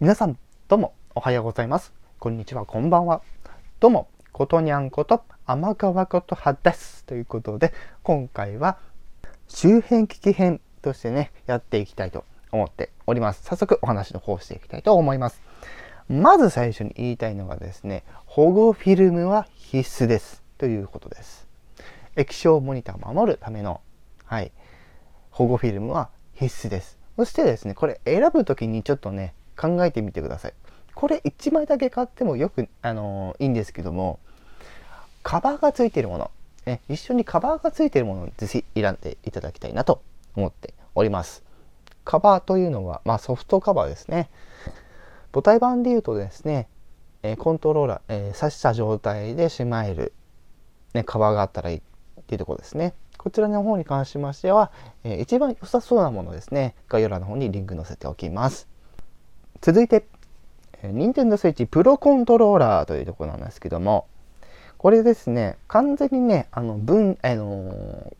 皆さん、どうも、おはようございます。こんにちは、こんばんは。どうも、ことにゃんこと、天川ことはです。ということで、今回は、周辺危機編としてね、やっていきたいと思っております。早速、お話の方していきたいと思います。まず最初に言いたいのがですね、保護フィルムは必須です。ということです。液晶モニターを守るための、はい、保護フィルムは必須です。そしてですね、これ選ぶ時にちょっとね、考えてみてください。これ1枚だけ買ってもよく、あのー、いいんですけども、カバーがついているもの、ね、一緒にカバーがついているものをぜひ選んでいただきたいなと思っております。カバーというのは、まあ、ソフトカバーですね。母体版で言うとですね、えコントローラー、えー、刺した状態でしまえる、ね、カバーがあったらいいっていうとこですね。こちらの方に関しましては、えー、一番良さそうなものですね、概要欄の方にリンク載せておきます。続いて、任天堂 switch プロコントローラーというところなんですけども、これですね、完全にね、あの、分、あの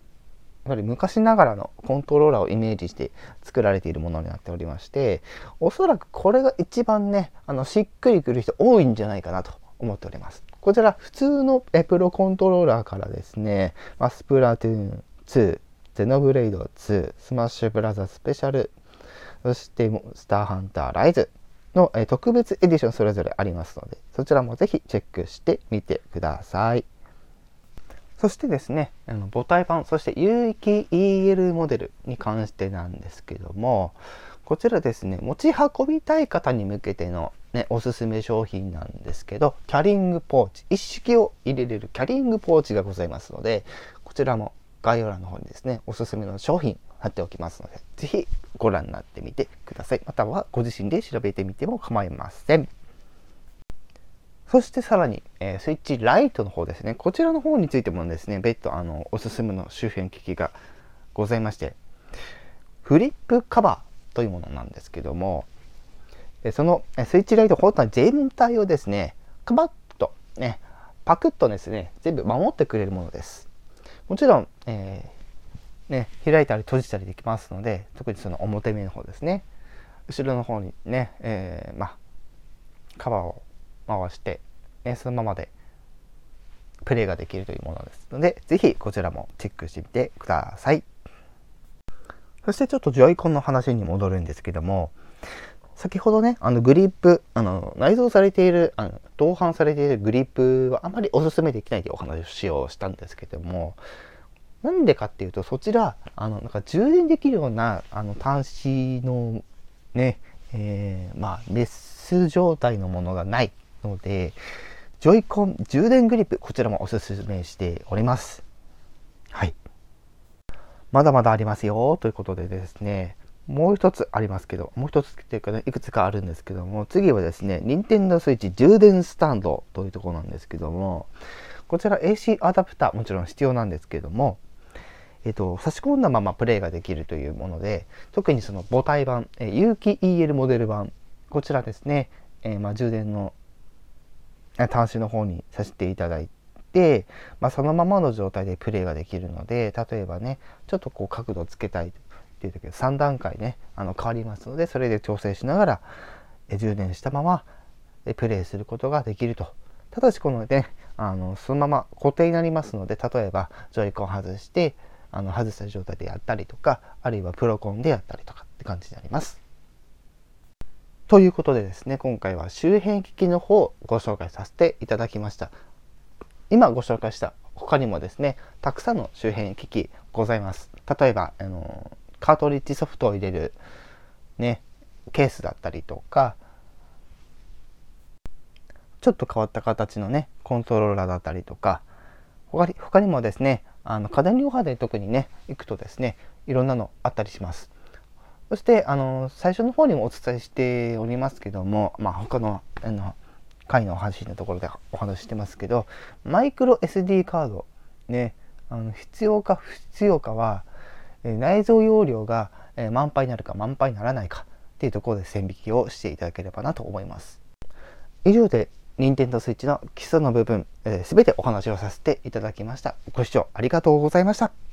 やぱり昔ながらのコントローラーをイメージして作られているものになっておりまして、おそらくこれが一番ね、あの、しっくりくる人多いんじゃないかなと思っております。こちら、普通のえプロコントローラーからですね、まあ、スプラトゥーン2、ゼノブレイド2、スマッシュブラザースペシャル、そしてスターハンターライズの、え特別エディションそれぞれありますので、そちらもぜひチェックしてみてください。そしてですね、あの母体版、そして有機 EL モデルに関してなんですけども、こちらですね、持ち運びたい方に向けての、ね、おすすめ商品なんですけど、キャリングポーチ、一式を入れれるキャリングポーチがございますので、こちらも概要欄の方にですね、おすすめの商品貼っておきますので、ぜひご覧になってみてください。またはご自身で調べてみても構いません。そしてさらに、えー、スイッチライトの方ですね。こちらの方についてもですね、別途あのおすすめの周辺機器がございまして、フリップカバーというものなんですけども、そのスイッチライト本体全体をですね、カバッとね、パクッとですね、全部守ってくれるものです。もちろん、えー、ね、開いたり閉じたりできますので、特にその表面の方ですね、後ろの方にね、えー、まあ、カバーを回して、えそのままでプレイができるというものですので、ぜひこちらもチェックしてみてください。そしてちょっとジョイコンの話に戻るんですけども、先ほどね、あのグリップ、あの内蔵されている、あの同伴されているグリップはあまりお勧めできないというお話をしたんですけども、なんでかっていうと、そちら、あの、なんか充電できるような、あの、端子のね、えー、まあ、メス状態のものがないので、ジョイコン充電グリップ、こちらもおすすめしております。はい。まだまだありますよ、ということでですね、もう一つありますけど、もう一つっていうかね、いくつかあるんですけども、次はですね、任天堂 switch 充電スタンドというところなんですけども、こちら AC アダプターもちろん必要なんですけども、えっと、差し込んだままプレイができるというもので、特にその母体版、え有機 EL モデル版、こちらですね、えー、まあ、充電の端子の方にさせていただいて、まあ、そのままの状態でプレイができるので、例えばね、ちょっとこう角度つけたいっていう時は3段階ねあの変わりますのでそれで調整しながら充電したままプレイすることができるとただしこのねあのそのまま固定になりますので例えばジョイコン外してあの外した状態でやったりとかあるいはプロコンでやったりとかって感じになります。ということでですね今回は周辺機器の方をご紹介させていただきました。今ご紹介した他にもですねたくさんの周辺機器ございます。例えばあのカートリッジソフトを入れるねケースだったりとかちょっと変わった形のねコントローラーだったりとか他に他にもですねあの家電量販店特にね行くとですねいろんなのあったりします。そしてあの最初の方にもお伝えしておりますけどもまあ他のあの回の話のところでお話してますけどマイクロ SD カードねあの必要か不必要かは内臓容量が満杯になるか満杯にならないかっていうところで線引きをしていただければなと思います。以上で Nintendo Switch の基礎の部分、す、べ、てお話をさせていただきました。ご視聴ありがとうございました。